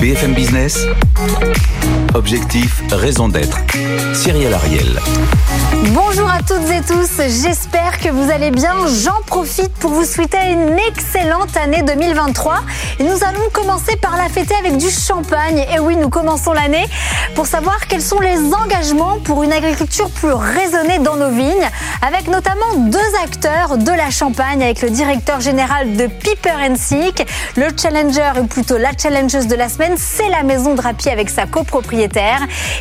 BFM Business. Objectif, raison d'être. Cyril Ariel. Bonjour à toutes et tous, j'espère que vous allez bien. J'en profite pour vous souhaiter une excellente année 2023. Et nous allons commencer par la fêter avec du champagne. Et oui, nous commençons l'année pour savoir quels sont les engagements pour une agriculture plus raisonnée dans nos vignes, avec notamment deux acteurs de la Champagne, avec le directeur général de Piper Sick, le challenger ou plutôt la challengeuse de la semaine, c'est la maison Drapier avec sa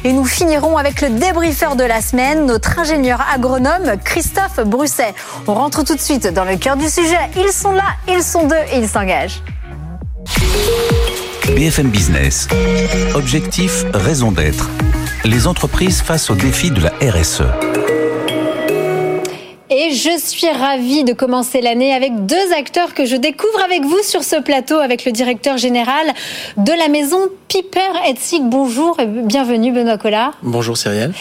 Et nous finirons avec le débriefeur de la semaine, notre ingénieur agronome Christophe Brusset. On rentre tout de suite dans le cœur du sujet. Ils sont là, ils sont deux et ils s'engagent. BFM Business. Objectif, raison d'être. Les entreprises face aux défis de la RSE. Et je suis ravie de commencer l'année avec deux acteurs que je découvre avec vous sur ce plateau, avec le directeur général de la maison Piper Etzig. Bonjour et bienvenue Benoît Collard. Bonjour Cyrielle.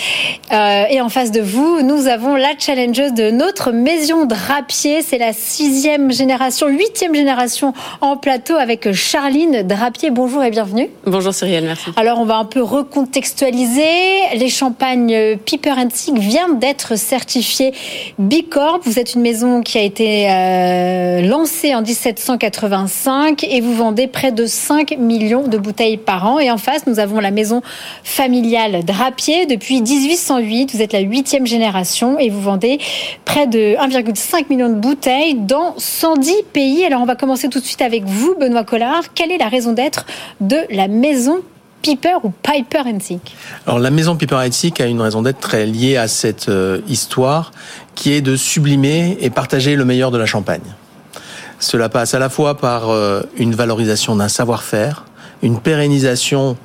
Euh, et en face de vous, nous avons la challengeuse de notre maison Drapier. C'est la sixième génération, huitième génération en plateau avec Charline Drapier. Bonjour et bienvenue. Bonjour Cyrielle, merci. Alors on va un peu recontextualiser. Les champagnes Piper Etzig viennent d'être certifiés Bicorp. Vous êtes une maison qui a été euh, lancée en 1785 et vous vendez près de 5 millions de bouteilles par an. Et en face, nous avons la maison familiale Drapier. Depuis 1808, vous êtes la huitième génération et vous vendez près de 1,5 million de bouteilles dans 110 pays. Alors on va commencer tout de suite avec vous, Benoît Collard. Quelle est la raison d'être de la maison Piper ou Piper Sick Alors la maison Piper Sick a une raison d'être très liée à cette euh, histoire qui est de sublimer et partager le meilleur de la Champagne. Cela passe à la fois par euh, une valorisation d'un savoir-faire, une pérennisation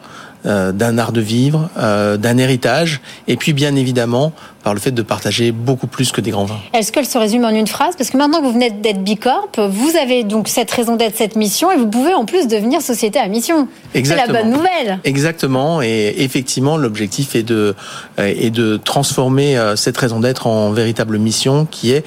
d'un art de vivre, euh, d'un héritage, et puis bien évidemment par le fait de partager beaucoup plus que des grands vins. Est-ce qu'elle se résume en une phrase? Parce que maintenant que vous venez d'être Bicorp, vous avez donc cette raison d'être, cette mission, et vous pouvez en plus devenir société à mission. C'est la bonne nouvelle. Exactement, et effectivement, l'objectif est de, est de transformer cette raison d'être en véritable mission qui est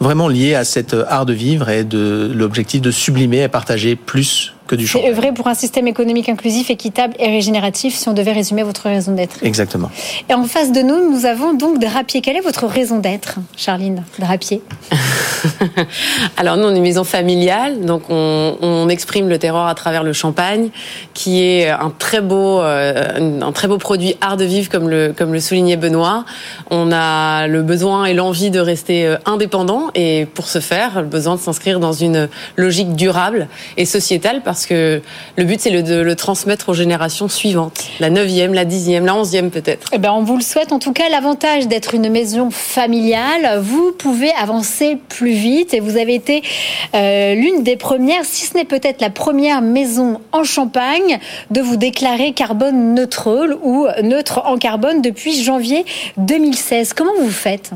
vraiment lié à cet art de vivre et de l'objectif de sublimer et partager plus que du C'est œuvrer pour un système économique inclusif, équitable et régénératif, si on devait résumer votre raison d'être. Exactement. Et en face de nous, nous avons donc Drapier. Quelle est votre raison d'être, Charline Drapier? Alors nous, on est une maison familiale, donc on, on, exprime le terroir à travers le champagne, qui est un très beau, euh, un très beau produit art de vivre, comme le, comme le soulignait Benoît. On a le besoin et l'envie de rester euh, indépendant, et pour ce faire, le besoin de s'inscrire dans une logique durable et sociétale, parce que le but, c'est de le transmettre aux générations suivantes, la neuvième, la dixième, la onzième peut-être. Eh ben, on vous le souhaite. En tout cas, l'avantage d'être une maison familiale, vous pouvez avancer plus vite et vous avez été euh, l'une des premières, si ce n'est peut-être la première maison en Champagne, de vous déclarer carbone neutre ou neutre en carbone depuis janvier 2016. Comment vous faites?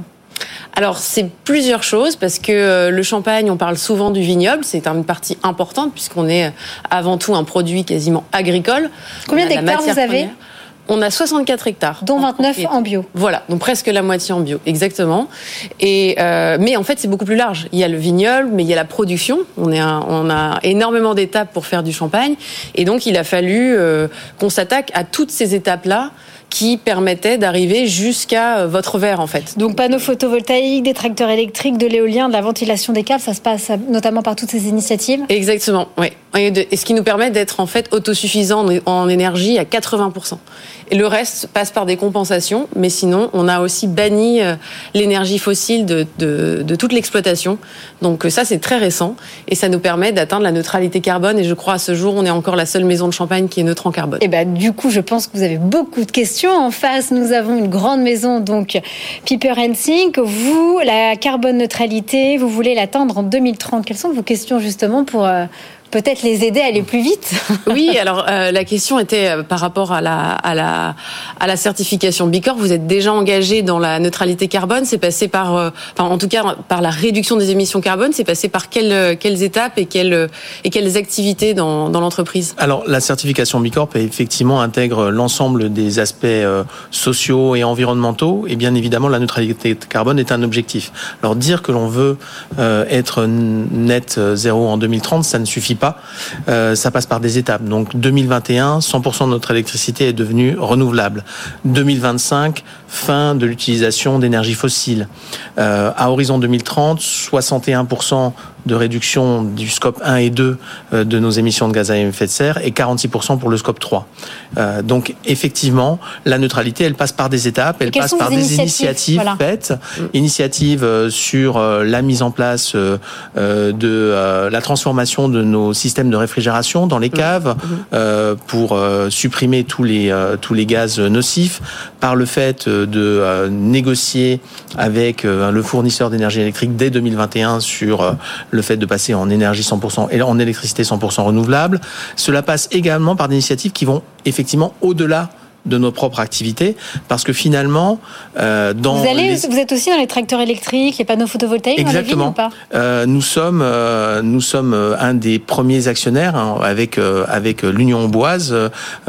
Alors c'est plusieurs choses parce que euh, le champagne, on parle souvent du vignoble, c'est une partie importante puisqu'on est euh, avant tout un produit quasiment agricole. Combien d'hectares vous avez on a 64 hectares. Dont 29 en, bio. Voilà, donc presque la moitié en bio, exactement. Et euh, mais en fait, c'est beaucoup plus large. Il y a le vignoble, mais il y a la production. On, est on a énormément d'étapes pour faire du champagne. Et donc, il a fallu euh, qu'on s'attaque à toutes ces étapes-là qui permettait d'arriver jusqu'à euh, votre verre en fait. Donc panneaux photovoltaïques, des tracteurs électriques, de l'éolien, de la ventilation des câbles, ça se passe notamment par toutes ces initiatives Exactement, oui. Et ce qui nous permet d'être en fait autosuffisant en énergie à 80%. Et le reste passe par des compensations, mais sinon on a aussi banni euh, l'énergie fossile de, de, de toute l'exploitation. Donc euh, ça c'est très récent et ça nous permet d'atteindre la neutralité carbone. Et je crois à ce jour on est encore la seule maison de Champagne qui est neutre en carbone. Et ben du coup je pense que vous avez beaucoup de questions en face, nous avons une grande maison, donc Piper Sink. Vous, la carbone neutralité, vous voulez l'atteindre en 2030. Quelles sont vos questions justement pour euh, peut-être les aider à aller plus vite. oui, alors euh, la question était euh, par rapport à la, à la, à la certification Bicorp. Vous êtes déjà engagé dans la neutralité carbone. C'est passé par, enfin, en tout cas, par la réduction des émissions carbone. C'est passé par quelles, quelles étapes et quelles, et quelles activités dans, dans l'entreprise? Alors, la certification Bicorp, effectivement, intègre l'ensemble des aspects sociaux et environnementaux. Et bien évidemment, la neutralité carbone est un objectif. Alors, dire que l'on veut être net zéro en 2030, ça ne suffit pas. Euh, ça passe par des étapes. Donc 2021, 100% de notre électricité est devenue renouvelable. 2025, fin de l'utilisation d'énergie fossile. Euh, à horizon 2030, 61% de réduction du scope 1 et 2 euh, de nos émissions de gaz à effet de serre et 46% pour le scope 3. Euh, donc effectivement, la neutralité, elle passe par des étapes, elle passe par des initiatives, faites, mm. initiatives euh, sur la mise en place de la transformation de nos systèmes de réfrigération dans les mm. caves mm. pour supprimer tous les tous les gaz nocifs, par le fait de négocier avec le fournisseur d'énergie électrique dès 2021 sur le fait de passer en énergie 100% et en électricité 100% renouvelable. Cela passe également par des initiatives qui vont effectivement au-delà de nos propres activités, parce que finalement, euh, dans vous, allez, vous êtes aussi dans les tracteurs électriques, les panneaux photovoltaïques Exactement. Dans euh, nous sommes, euh, nous sommes euh, un des premiers actionnaires hein, avec euh, avec l'Union Boise.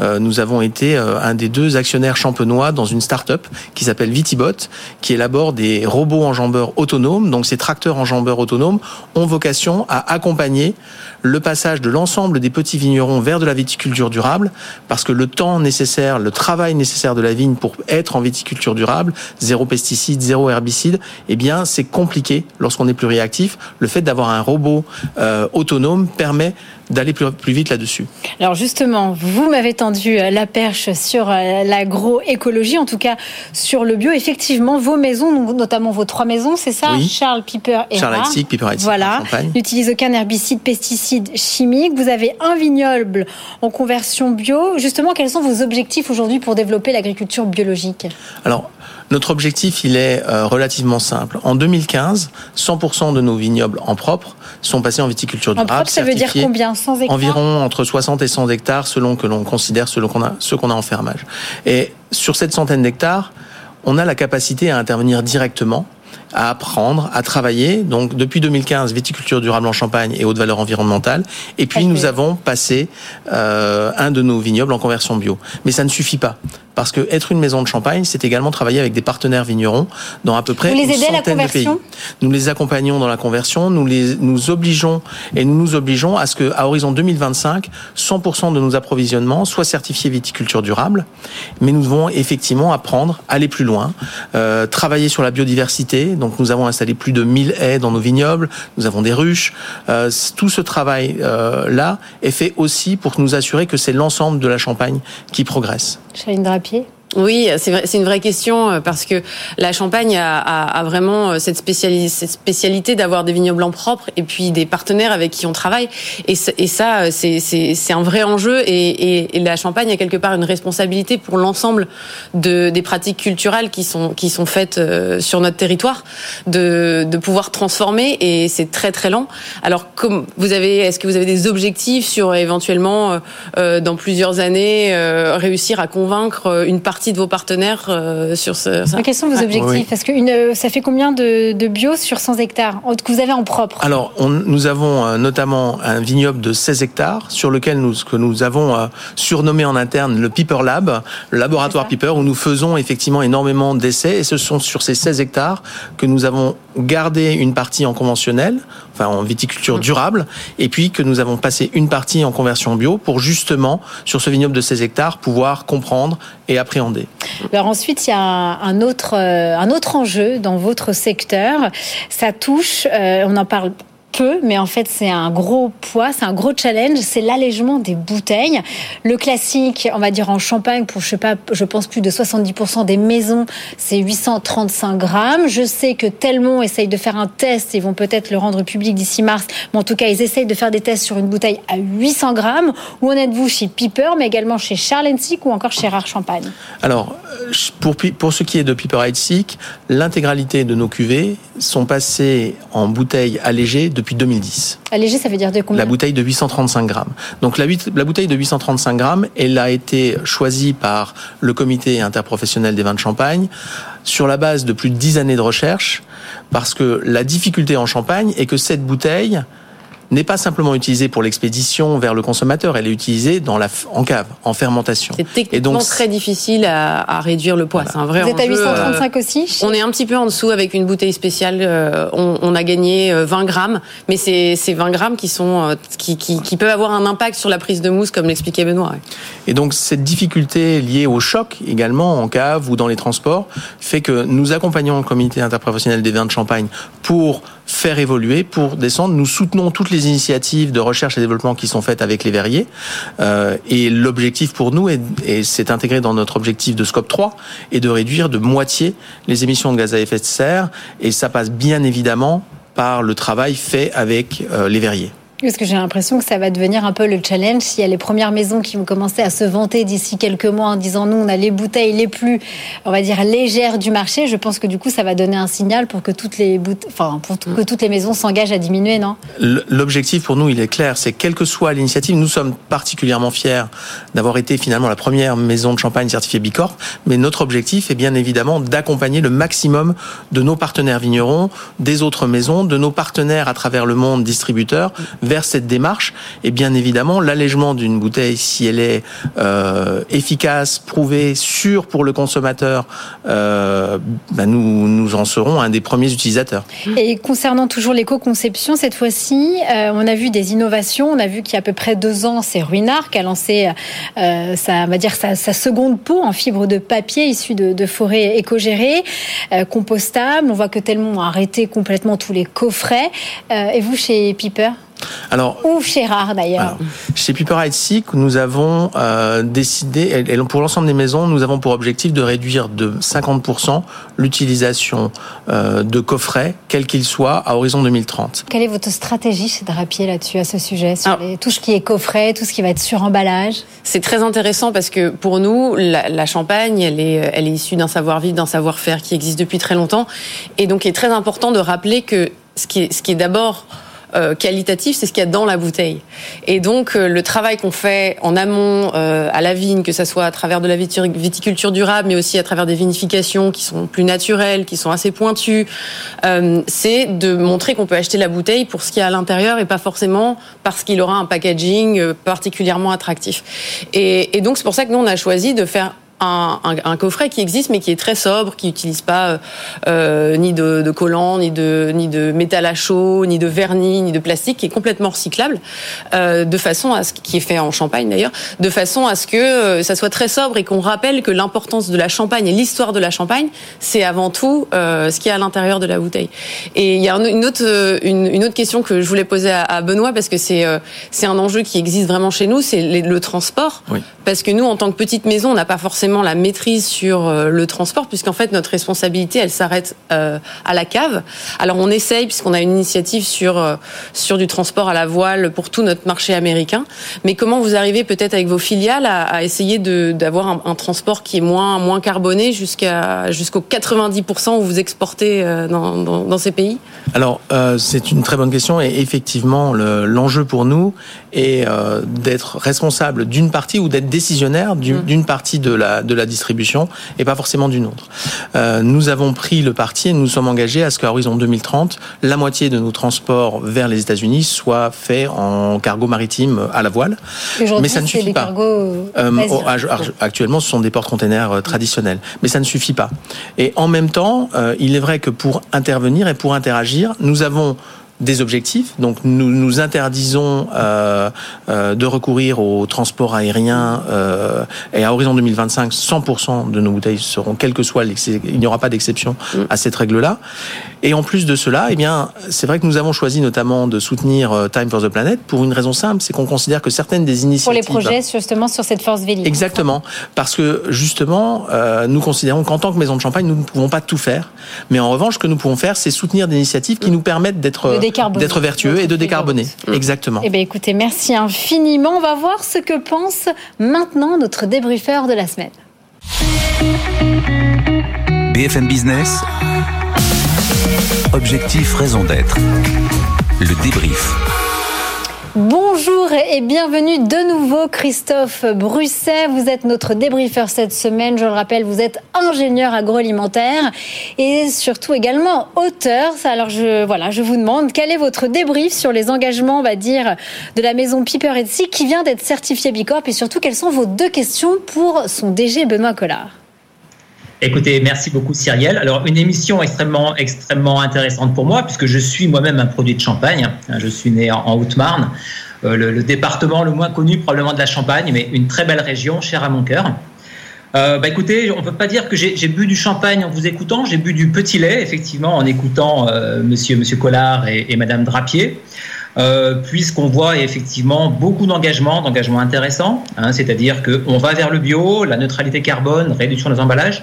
Euh, nous avons été un des deux actionnaires champenois dans une start-up qui s'appelle Vitibot, qui élabore des robots enjambeurs autonomes. Donc ces tracteurs enjambeurs autonomes ont vocation à accompagner le passage de l'ensemble des petits vignerons vers de la viticulture durable, parce que le temps nécessaire, le travail nécessaire de la vigne pour être en viticulture durable, zéro pesticide, zéro herbicide, eh bien c'est compliqué lorsqu'on est plus réactif. Le fait d'avoir un robot euh, autonome permet d'aller plus, vite là-dessus. Alors justement, vous m'avez tendu euh, la perche sur euh, l'agroécologie, en tout cas sur le bio. Effectivement, vos maisons, notamment vos trois maisons, c'est ça? Charles, Piper et Charles Heitzik, Piper Heitzik. Voilà. N'utilisez aucun herbicide, pesticide chimique. Vous avez un vignoble en conversion bio. Justement, quels sont vos objectifs aujourd'hui pour développer l'agriculture biologique? Alors, notre objectif, il est euh, relativement simple. En 2015, 100% de nos vignobles en propre sont passés en viticulture durable. En propre, ça veut dire combien? 100 hectares? Environ entre 60 et 100 hectares, selon que l'on considère selon qu'on a, ce qu'on a en fermage. Et sur cette centaine d'hectares, on a la capacité à intervenir directement à apprendre, à travailler. Donc depuis 2015, viticulture durable en Champagne et haute valeur environnementale. Et puis nous avons passé euh, un de nos vignobles en conversion bio. Mais ça ne suffit pas parce que être une maison de champagne, c'est également travailler avec des partenaires vignerons dans à peu près les une centaine de pays. Nous les accompagnons dans la conversion, nous les nous obligeons et nous nous obligeons à ce que à horizon 2025, 100% de nos approvisionnements soient certifiés viticulture durable. Mais nous devons effectivement apprendre, aller plus loin, euh, travailler sur la biodiversité. Donc nous avons installé plus de 1000 haies dans nos vignobles, nous avons des ruches. Euh, tout ce travail euh, là est fait aussi pour nous assurer que c'est l'ensemble de la Champagne qui progresse. pied. Oui, c'est une vraie question euh, parce que la Champagne a, a, a vraiment euh, cette, cette spécialité d'avoir des vignobles en propre et puis des partenaires avec qui on travaille. Et, et ça, euh, c'est un vrai enjeu. Et, et, la Champagne a quelque part une responsabilité pour l'ensemble de, des pratiques culturelles qui sont, qui sont faites sur notre territoire, de, de pouvoir transformer. Et c'est très très lent. Alors, comme vous avez, est-ce que vous avez des objectifs sur éventuellement dans plusieurs années réussir à convaincre une partie de vos partenaires euh, sur ce, ça Quels sont vos objectifs Parce que une, ça fait combien de, de, bio sur 100 hectares que vous avez en propre? Alors, on, nous avons euh, notamment un vignoble de 16 hectares sur lequel nous, que nous avons euh, surnommé en interne le Piper Lab, le laboratoire Piper, où nous faisons effectivement énormément d'essais. Et ce sont sur ces 16 hectares que nous avons gardé une partie en conventionnel, enfin en viticulture durable, et puis que nous avons passé une partie en conversion bio pour justement, sur ce vignoble de 16 hectares, pouvoir comprendre et appréhender. Alors ensuite, il y a un autre, euh, un autre enjeu dans votre secteur. Ça touche, euh, on en parle peu, mais en fait c'est un gros poids, c'est un gros challenge, c'est l'allègement des bouteilles. Le classique, on va dire en Champagne, pour je sais pas, je pense plus de 70% des maisons, c'est 835 grammes. Je sais que Telmont essaye de faire un test, ils vont peut-être le rendre public d'ici mars, mais en tout cas ils essayent de faire des tests sur une bouteille à 800 grammes. Où en êtes-vous chez Piper, mais également chez Charles Sick ou encore chez Rare Champagne? Alors, pour, pour ce qui est de Piper Sick, l'intégralité de nos cuvées sont passées en bouteilles allégées depuis depuis 2010. Allégé, ça veut dire de combien La bouteille de 835 grammes. Donc la, la bouteille de 835 grammes, elle a été choisie par le comité interprofessionnel des vins de Champagne sur la base de plus de 10 années de recherche, parce que la difficulté en Champagne est que cette bouteille n'est pas simplement utilisée pour l'expédition vers le consommateur, elle est utilisée dans la, en cave, en fermentation. C'est techniquement donc, très difficile à, à, réduire le poids. C'est un vrai Vous êtes à 835 euh, aussi On est un petit peu en dessous avec une bouteille spéciale. Euh, on, on, a gagné 20 euh, grammes, mais c'est 20 grammes qui, sont, qui, qui, qui, peuvent avoir un impact sur la prise de mousse, comme l'expliquait Benoît. Et donc cette difficulté liée au choc également en cave ou dans les transports fait que nous accompagnons le comité interprofessionnel des vins de Champagne pour faire évoluer, pour descendre. Nous soutenons toutes les initiatives de recherche et développement qui sont faites avec les verriers. Euh, et l'objectif pour nous, est, et c'est intégré dans notre objectif de Scope 3, est de réduire de moitié les émissions de gaz à effet de serre. Et ça passe bien évidemment par le travail fait avec euh, les verriers. Parce que j'ai l'impression que ça va devenir un peu le challenge. S'il y a les premières maisons qui vont commencer à se vanter d'ici quelques mois en disant nous, on a les bouteilles les plus, on va dire, légères du marché, je pense que du coup, ça va donner un signal pour que toutes les, enfin, pour que toutes les maisons s'engagent à diminuer, non? L'objectif pour nous, il est clair, c'est quelle que soit l'initiative, nous sommes particulièrement fiers d'avoir été finalement la première maison de champagne certifiée Bicorp, mais notre objectif est bien évidemment d'accompagner le maximum de nos partenaires vignerons, des autres maisons, de nos partenaires à travers le monde distributeurs, vers cette démarche. Et bien évidemment, l'allègement d'une bouteille, si elle est euh, efficace, prouvée, sûre pour le consommateur, euh, bah nous, nous en serons un des premiers utilisateurs. Et concernant toujours l'éco-conception, cette fois-ci, euh, on a vu des innovations. On a vu qu'il y a à peu près deux ans, c'est Ruinart qui a lancé sa, va dire sa, seconde peau en fibre de papier issue de, forêts éco-gérées, compostable. On voit que Telmont a arrêté complètement tous les coffrets. Et vous, chez Piper? Alors, ou chez Rare d'ailleurs. Chez Piper Sick, nous avons euh, décidé, et pour l'ensemble des maisons, nous avons pour objectif de réduire de 50% l'utilisation euh, de coffrets, quels qu'ils soient, à horizon 2030. Quelle est votre stratégie chez Drapier là-dessus, à ce sujet, sur Alors, les, tout ce qui est coffret, tout ce qui va être sur emballage C'est très intéressant parce que pour nous, la, la champagne, elle est, elle est issue d'un savoir-vivre, d'un savoir-faire qui existe depuis très longtemps, et donc il est très important de rappeler que ce qui est, ce qui est d'abord euh, qualitatif, c'est ce qu'il y a dans la bouteille. Et donc euh, le travail qu'on fait en amont euh, à la vigne, que ça soit à travers de la viticulture durable, mais aussi à travers des vinifications qui sont plus naturelles, qui sont assez pointues, euh, c'est de montrer qu'on peut acheter la bouteille pour ce qu'il y a à l'intérieur et pas forcément parce qu'il aura un packaging euh, particulièrement attractif. Et, et donc c'est pour ça que nous on a choisi de faire un, un, un, coffret qui existe mais qui est très sobre, qui n'utilise pas euh, euh, ni de, de collant, ni de, ni de métal à chaud, ni de vernis, ni de plastique, qui est complètement recyclable, euh, de façon à ce qui est fait en Champagne d'ailleurs, de façon à ce que euh, ça soit très sobre et qu'on rappelle que l'importance de la Champagne et l'histoire de la Champagne, c'est avant tout euh, ce qu'il y a à l'intérieur de la bouteille. Et il y a une autre, une, une, autre question que je voulais poser à, à Benoît parce que c'est c'est un enjeu qui existe vraiment chez nous, c'est le transport, oui. parce que nous en tant que petite maison, on n'a pas forcément la maîtrise sur euh, le transport, puisqu'en fait notre responsabilité, elle s'arrête euh, à la cave. Alors on essaye, puisqu'on a une initiative sur euh, sur du transport à la voile pour tout notre marché américain. Mais comment vous arrivez peut-être avec vos filiales à, à essayer d'avoir un, un, transport qui est moins moins carboné jusqu'à jusqu'aux 90% où vous exportez dans, dans, dans ces pays? Alors c'est une très bonne question et effectivement l'enjeu le, pour nous est d'être responsable d'une partie ou d'être décisionnaire d'une mmh. partie de la de la distribution et pas forcément d'une autre. Euh, nous avons pris le parti et nous sommes engagés à ce qu'à horizon 2030, la moitié de nos transports vers les États-Unis soit fait en cargo maritime à la voile. Mais ça ne suffit pas. Euh, actuellement, ce sont des porte-containers euh, traditionnels, mais ça ne suffit pas. Et en même temps, euh, il est vrai que pour intervenir et pour interagir, nous avons des objectifs. Donc nous nous interdisons euh, euh, de recourir au transport aérien euh, et à horizon 2025, 100% de nos bouteilles seront, quel que soit il n'y aura pas d'exception mm. à cette règle-là. Et en plus de cela, eh bien, c'est vrai que nous avons choisi notamment de soutenir euh, Time for the Planet pour une raison simple, c'est qu'on considère que certaines des initiatives pour les projets justement sur cette force vélique. Exactement, parce que justement, euh, nous considérons qu'en tant que maison de champagne, nous ne pouvons pas tout faire, mais en revanche, ce que nous pouvons faire, c'est soutenir des initiatives qui nous permettent d'être d'être vertueux et de décarboner. Mmh. Exactement. Eh bien, écoutez, merci infiniment. On va voir ce que pense maintenant notre débriefeur de la semaine. BFM Business. Objectif raison d'être. le débrief. Bonjour et bienvenue de nouveau Christophe Brusset. Vous êtes notre débriefeur cette semaine. Je le rappelle, vous êtes ingénieur agroalimentaire et surtout également auteur. Alors je voilà, je vous demande quel est votre débrief sur les engagements, on va dire, de la maison Piper Etsy qui vient d'être certifiée Bicorp et surtout quelles sont vos deux questions pour son DG Benoît Collard? Écoutez, merci beaucoup Cyrielle. Alors une émission extrêmement extrêmement intéressante pour moi puisque je suis moi-même un produit de Champagne. Je suis né en, Haute-Marne, euh, le, département le moins connu probablement de la Champagne, mais une très belle région chère à mon cœur. Euh, bah écoutez, on peut pas dire que j'ai bu du champagne en vous écoutant. J'ai bu du petit lait effectivement en écoutant euh, Monsieur Monsieur Collard et, et Madame Drapier. Euh, puisqu'on voit effectivement beaucoup d'engagements, d'engagements intéressants, hein, c'est-à-dire qu'on va vers le bio, la neutralité carbone, réduction des emballages,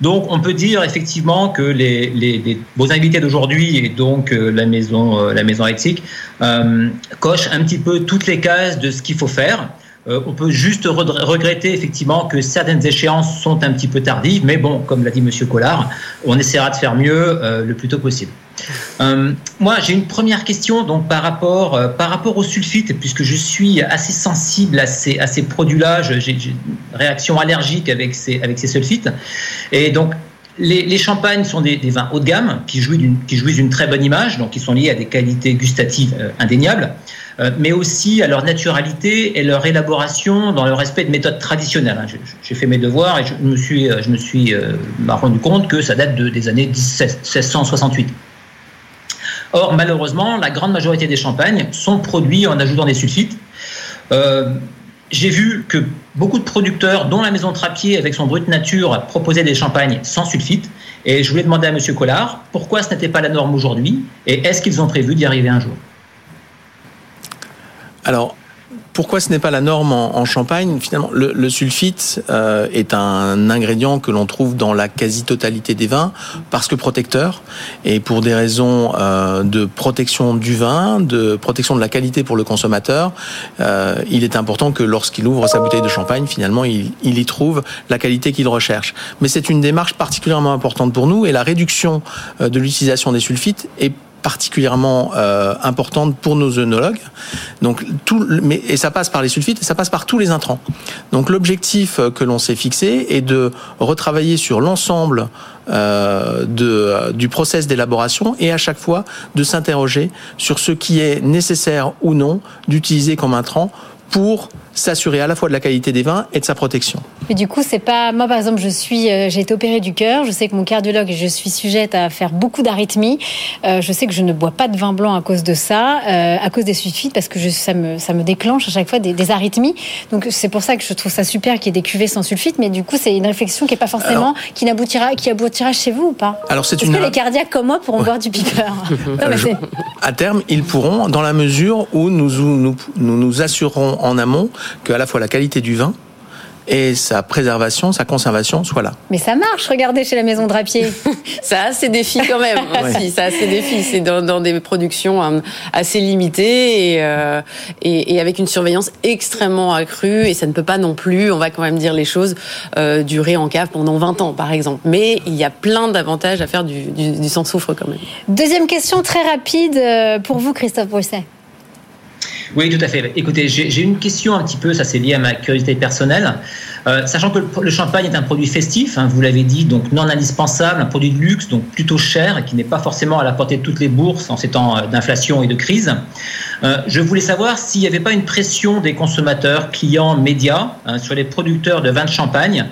donc, on peut dire effectivement que les, les, vos invités d'aujourd'hui et donc euh, la maison, euh, la maison éthique euh, cochent un petit peu toutes les cases de ce qu'il faut faire. Euh, on peut juste regretter effectivement que certaines échéances sont un petit peu tardives, mais bon, comme l'a dit Monsieur Collard, on essaiera de faire mieux le plus tôt possible. Euh, moi, j'ai une première question donc par rapport euh, par rapport au sulfite, puisque je suis assez sensible à ces à ces produits-là. J'ai une réaction allergique avec ces avec ces sulfites, et donc les, champagnes sont des, vins haut de gamme qui jouissent d'une très bonne image, donc qui sont liés à des qualités gustatives euh, indéniables, mais aussi à leur naturalité et leur élaboration dans le respect de méthodes traditionnelles. Hein. J'ai fait mes devoirs et je me suis je me suis rendu compte que ça date de, des années 1668. Or, malheureusement, la grande majorité des champagnes sont produits en ajoutant des sulfites. Euh, j'ai vu que beaucoup de producteurs, dont la maison Trappier avec son brut nature, proposaient des champagnes sans sulfite. Et je voulais demander à M. Collard pourquoi ce n'était pas la norme aujourd'hui et est-ce qu'ils ont prévu d'y arriver un jour? Alors, pourquoi ce n'est pas la norme en, Champagne Finalement, le, sulfite euh, est un ingrédient que l'on trouve dans la quasi-totalité des vins parce que protecteur et pour des raisons euh, de protection du vin, de protection de la qualité pour le consommateur, euh, il est important que lorsqu'il ouvre sa bouteille de champagne, finalement, il, il y trouve la qualité qu'il recherche. Mais c'est une démarche particulièrement importante pour nous et la réduction de l'utilisation des sulfites est particulièrement euh, importante pour nos œnologues. Donc tout, mais et ça passe par les sulfites et ça passe par tous les intrants. Donc l'objectif euh, que l'on s'est fixé est de retravailler sur l'ensemble euh, de, du process d'élaboration et à chaque fois de s'interroger sur ce qui est nécessaire ou non d'utiliser comme intrant pour s'assurer à la fois de la qualité des vins et de sa protection. Mais du coup, c'est pas moi par exemple, je suis, euh, j'ai été opérée du cœur. Je sais que mon cardiologue, je suis sujette à faire beaucoup d'arythmies. Euh, je sais que je ne bois pas de vin blanc à cause de ça, euh, à cause des sulfites, parce que je, ça me ça me déclenche à chaque fois des, des arythmies. Donc c'est pour ça que je trouve ça super qu'il y ait des cuvées sans sulfite. Mais du coup, c'est une réflexion qui est pas forcément qui n'aboutira qui aboutira chez vous ou pas Alors c'est une. Est-ce que les cardiaques comme moi pourront boire du piper À terme, ils pourront, dans la mesure où nous nous, nous, nous assurerons en amont qu'à la fois la qualité du vin et sa préservation, sa conservation soit là. Mais ça marche, regardez chez la maison Drapier. ça a ses défis quand même. ça a ses défis. C'est dans, des productions hein, assez limitées euh, et, et, avec une surveillance extrêmement accrue. Et ça ne peut pas non plus, on va quand même dire les choses, euh, durer en cave pendant 20 ans par exemple. Mais il y a plein d'avantages à faire du, du, sans soufre quand même. Deuxième question très rapide euh, pour vous, Christophe Brousset. Oui, tout à fait. Écoutez, j'ai une question un petit peu, ça c'est lié à ma curiosité personnelle. Euh, sachant que le, champagne est un produit festif, hein, vous l'avez dit, donc non indispensable, un produit de luxe, donc plutôt cher, qui n'est pas forcément à la portée de toutes les bourses en ces temps euh, d'inflation et de crise. Euh, je voulais savoir s'il n'y avait pas une pression des consommateurs, clients, médias hein, sur les producteurs de vin de champagne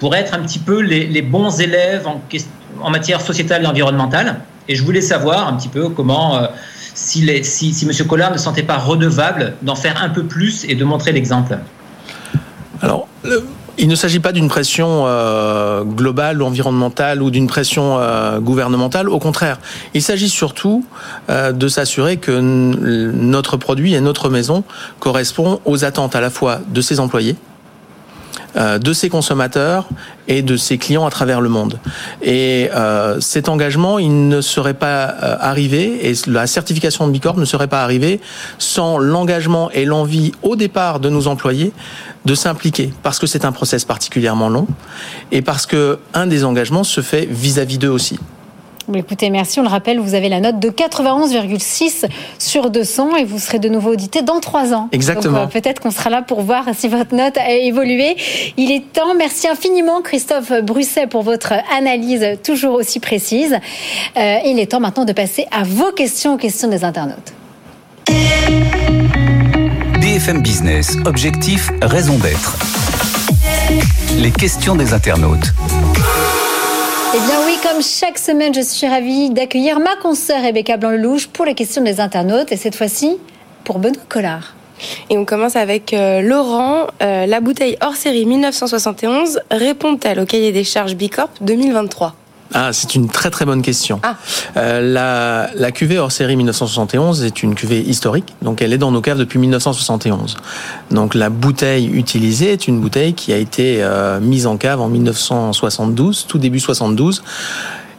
pour être un petit peu les, bons élèves en, matière sociétale et environnementale. Et je voulais savoir un petit peu comment si, M. Collard ne sentait pas redevable d'en faire un peu plus et de montrer l'exemple Alors, il ne s'agit pas d'une pression euh, globale ou environnementale ou d'une pression euh, gouvernementale. Au contraire, il s'agit surtout euh, de s'assurer que notre produit et notre maison correspondent aux attentes à la fois de ses employés, de ses consommateurs et de ses clients à travers le monde. Et euh, cet engagement, il ne serait pas euh, arrivé, et la certification de Bicorp ne serait pas arrivée sans l'engagement et l'envie au départ de nos employés de s'impliquer, parce que c'est un process particulièrement long, et parce que un des engagements se fait vis-à-vis d'eux aussi. Écoutez, merci. On le rappelle, vous avez la note de 91,6 sur 200 et vous serez de nouveau audité dans trois ans. Exactement. Peut-être qu'on sera là pour voir si votre note a évolué. Il est temps. Merci infiniment, Christophe Brusset, pour votre analyse toujours aussi précise. Euh, il est temps maintenant de passer à vos questions, aux questions des internautes. BFM Business, objectif, raison d'être. Les questions des internautes. Eh bien oui, comme chaque semaine, je suis ravie d'accueillir ma consoeur Rebecca Blanc-Lelouch pour les questions des internautes et cette fois-ci pour Benoît Collard. Et on commence avec euh, Laurent. Euh, la bouteille hors série 1971 répond-elle au cahier des charges Bicorp 2023 ah, c'est une très très bonne question. Ah. Euh, la, la cuvée hors série 1971 est une cuvée historique, donc elle est dans nos caves depuis 1971. Donc la bouteille utilisée est une bouteille qui a été euh, mise en cave en 1972, tout début 72.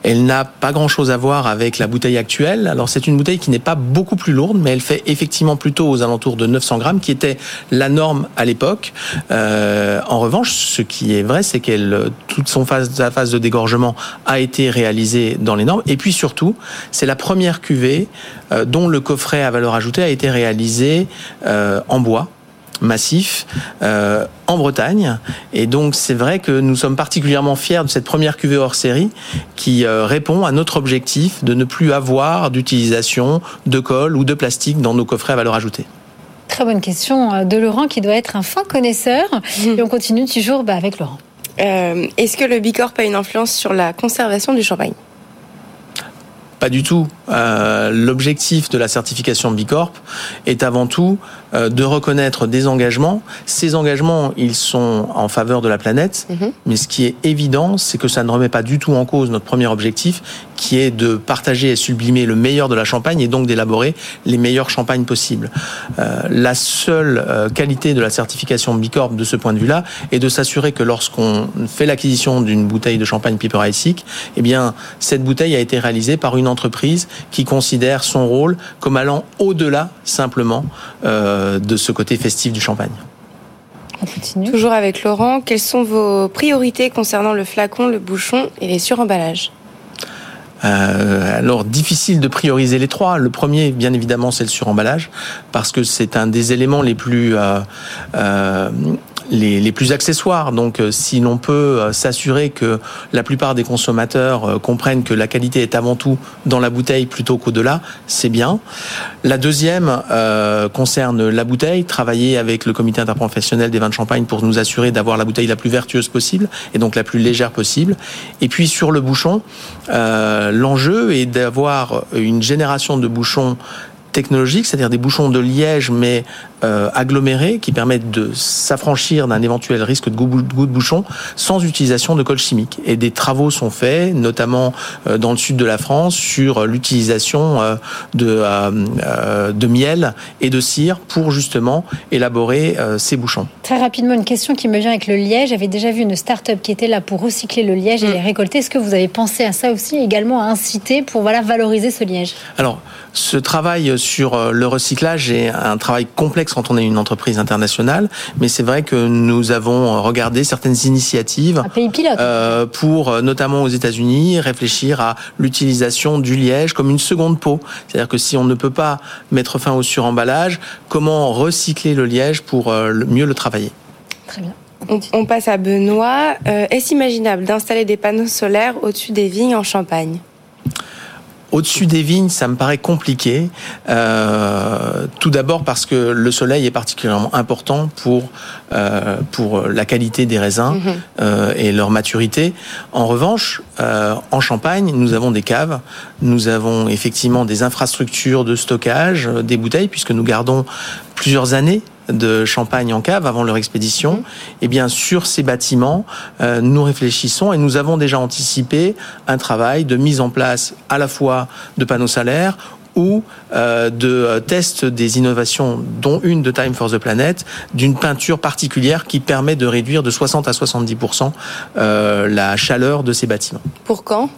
Elle n'a pas grand-chose à voir avec la bouteille actuelle. Alors c'est une bouteille qui n'est pas beaucoup plus lourde, mais elle fait effectivement plutôt aux alentours de 900 grammes, qui était la norme à l'époque. Euh, en revanche, ce qui est vrai, c'est qu'elle toute son phase, sa phase de dégorgement a été réalisée dans les normes. Et puis surtout, c'est la première cuvée euh, dont le coffret à valeur ajoutée a été réalisé euh, en bois massif euh, en Bretagne. Et donc c'est vrai que nous sommes particulièrement fiers de cette première cuvée hors série qui euh, répond à notre objectif de ne plus avoir d'utilisation de colle ou de plastique dans nos coffrets à valeur ajoutée. Très bonne question euh, de Laurent qui doit être un fin connaisseur. Mmh. Et on continue toujours bah, avec Laurent. Euh, Est-ce que le Bicorp a une influence sur la conservation du champagne? Pas du tout. Euh, L'objectif de la certification Bicorp est avant tout euh, de reconnaître des engagements. Ces engagements, ils sont en faveur de la planète, Mhm. mais ce qui est évident, c'est que ça ne remet pas du tout en cause notre premier objectif, qui est de partager et sublimer le meilleur de la Champagne et donc d'élaborer les meilleurs champagnes possibles. Euh, la seule euh, qualité de la certification Bicorp de ce point de vue-là est de s'assurer que lorsqu'on fait l'acquisition d'une bouteille de champagne Piper Heidsieck, eh bien cette bouteille a été réalisée par une entreprise qui considère son rôle comme allant au-delà simplement euh, de ce côté festif du champagne. On continue. Toujours avec Laurent, quelles sont vos priorités concernant le flacon, le bouchon et les suremballages? Euh, alors difficile de prioriser les trois. Le premier, bien évidemment, c'est le suremballage parce que c'est un des éléments les plus euh, euh, les, plus accessoires. Donc, euh, si l'on peut euh, s'assurer que la plupart des consommateurs euh, comprennent que la qualité est avant tout dans la bouteille plutôt qu'au-delà, c'est bien. La deuxième euh, concerne la bouteille. Travailler avec le comité interprofessionnel des vins de champagne pour nous assurer d'avoir la bouteille la plus vertueuse possible et donc la plus légère possible. Et puis sur le bouchon, euh, l'enjeu est d'avoir une génération de bouchons technologiques, c'est-à-dire des bouchons de liège mais euh, agglomérés qui permettent de s'affranchir d'un éventuel risque de goût, de bouchon sans utilisation de colle chimique. Et des travaux sont faits, notamment euh, dans le sud de la France, sur l'utilisation euh, de, de miel et de cire pour justement élaborer ces bouchons. Très rapidement, une question qui me vient avec le liège. J'avais déjà vu une start-up qui était là pour recycler le liège et Mm. les récolter. Est-ce que vous avez pensé à ça aussi, également à inciter pour voilà, valoriser ce liège? Alors, ce travail sur euh, le recyclage est un travail complexe quand on est une entreprise internationale, mais c'est vrai que nous avons regardé certaines initiatives Un pays pilote. euh, pour, euh, notamment aux États-Unis, réfléchir à l'utilisation du liège comme une seconde peau. C'est-à-dire que si on ne peut pas mettre fin au suremballage, comment recycler le liège pour euh, mieux le travailler? Très bien. on, on passe à Benoît. Euh, Est-ce imaginable d'installer des panneaux solaires au-dessus des vignes en Champagne? Au-dessus des vignes, ça me paraît compliqué. Euh, tout d'abord parce que le soleil est particulièrement important pour euh, pour la qualité des raisins Mhm. euh, et leur maturité. En revanche, euh, en Champagne, nous avons des caves, nous avons effectivement des infrastructures de stockage euh, des bouteilles puisque nous gardons plusieurs années de champagne en cave avant leur expédition. Et bien sur ces bâtiments, euh, nous réfléchissons et nous avons déjà anticipé un travail de mise en place à la fois de panneaux solaires ou euh, de euh, tests des innovations, dont une de Time for the Planet, d'une peinture particulière qui permet de réduire de 60 à 70 euh, la chaleur de ces bâtiments. Pour quand?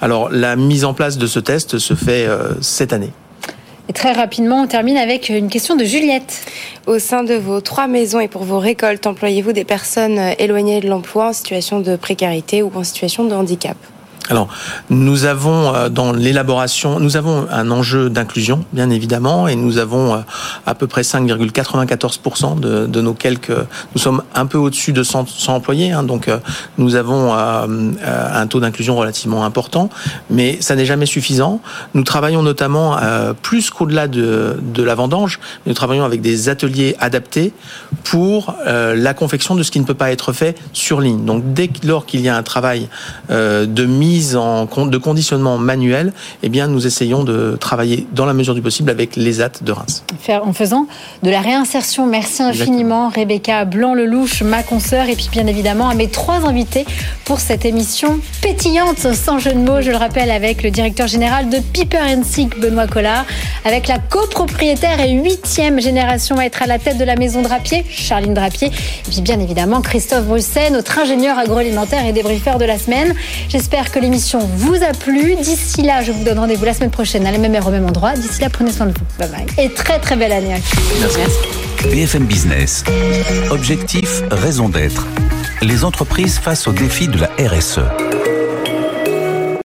Alors la mise en place de ce test se fait euh, cette année. Et très rapidement, on termine avec une question de Juliette. Au sein de vos trois maisons et pour vos récoltes, employez-vous des personnes éloignées de l'emploi en situation de précarité ou en situation de handicap? Alors, nous avons euh, dans l'élaboration, nous avons un enjeu d'inclusion, bien évidemment, et nous avons euh, à peu près 5,94% de, de, nos quelques. Nous sommes un peu au-dessus de 100, 100 employés, hein, donc euh, nous avons un taux d'inclusion relativement important, mais ça n'est jamais suffisant. Nous travaillons notamment plus qu'au-delà de, de la vendange, nous travaillons avec des ateliers adaptés pour la confection de ce qui ne peut pas être fait sur ligne. Donc, dès lors qu'il y a un travail de mise en compte de conditionnement manuel, eh bien, nous essayons de travailler dans la mesure du possible avec les AT de Reims. En faisant de la réinsertion. Merci infiniment, Rebecca Blanc-Lelouch, ma consoeur, et puis bien évidemment à mes trois invités pour cette émission pétillante, sans jeu de mots, je le rappelle, avec le directeur général de Piper Sick, Benoît Collard, avec la copropriétaire et huitième génération à être à la tête de la maison Drapier, Charline Drapier, et puis bien évidemment Christophe Brusset, notre ingénieur agroalimentaire et débriefeur de la semaine. J'espère l'émission vous a plu. D'ici là, je vous donne rendez-vous la semaine prochaine à la même heure au même endroit. D'ici là, prenez soin de vous. Bye bye. Et très très belle année. Merci. BFM Business. Objectif, raison d'être. Les entreprises face au défi de la RSE.